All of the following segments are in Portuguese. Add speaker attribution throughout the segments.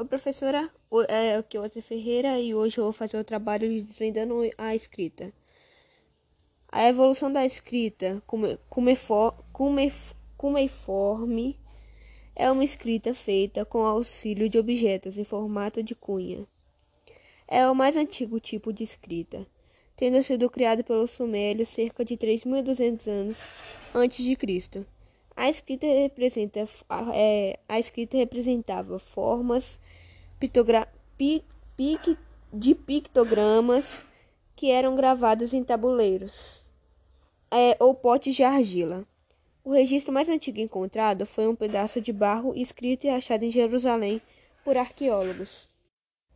Speaker 1: Oi, professora. O- É aqui é Outra Ferreira e hoje eu vou fazer o trabalho de desvendando a escrita. A evolução da escrita cume- cumefor- cumef- cuneiforme é uma escrita feita com auxílio de objetos em formato de cunha. É o mais antigo tipo de escrita, tendo sido criado pelos sumérios cerca de 3.200 anos antes de Cristo. A escrita representa é, a escrita representava formas pictogra- pi- pic- de pictogramas que eram gravados em tabuleiros é, ou potes de argila. O registro mais antigo encontrado foi um pedaço de barro escrito e achado em Jerusalém por arqueólogos.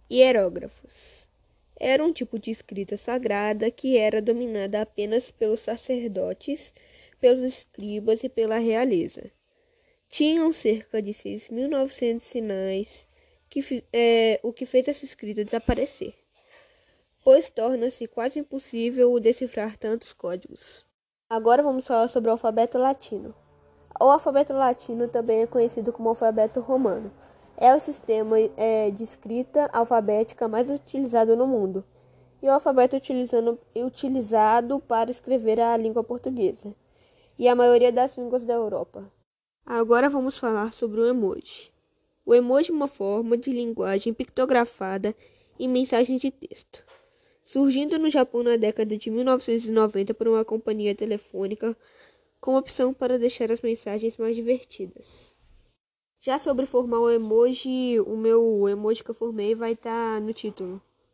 Speaker 1: Hierógrafos. Era um tipo de escrita sagrada que era dominada apenas pelos sacerdotes, pelos escribas e pela realeza. Tinham cerca de 6.900 sinais, que, é, o que fez essa escrita desaparecer, pois torna-se quase impossível decifrar tantos códigos. Agora vamos falar sobre o alfabeto latino. O alfabeto latino também é conhecido como alfabeto romano. É o sistema é, de escrita alfabética mais utilizado no mundo e o alfabeto utilizado para escrever a língua portuguesa e a maioria das línguas da Europa. Agora vamos falar sobre o emoji. O emoji é uma forma de linguagem pictografada em mensagens de texto, surgindo no Japão na década de 1990 por uma companhia telefônica com opção para deixar as mensagens mais divertidas. Já sobre formar o emoji, o meu emoji que eu formei vai estar no título.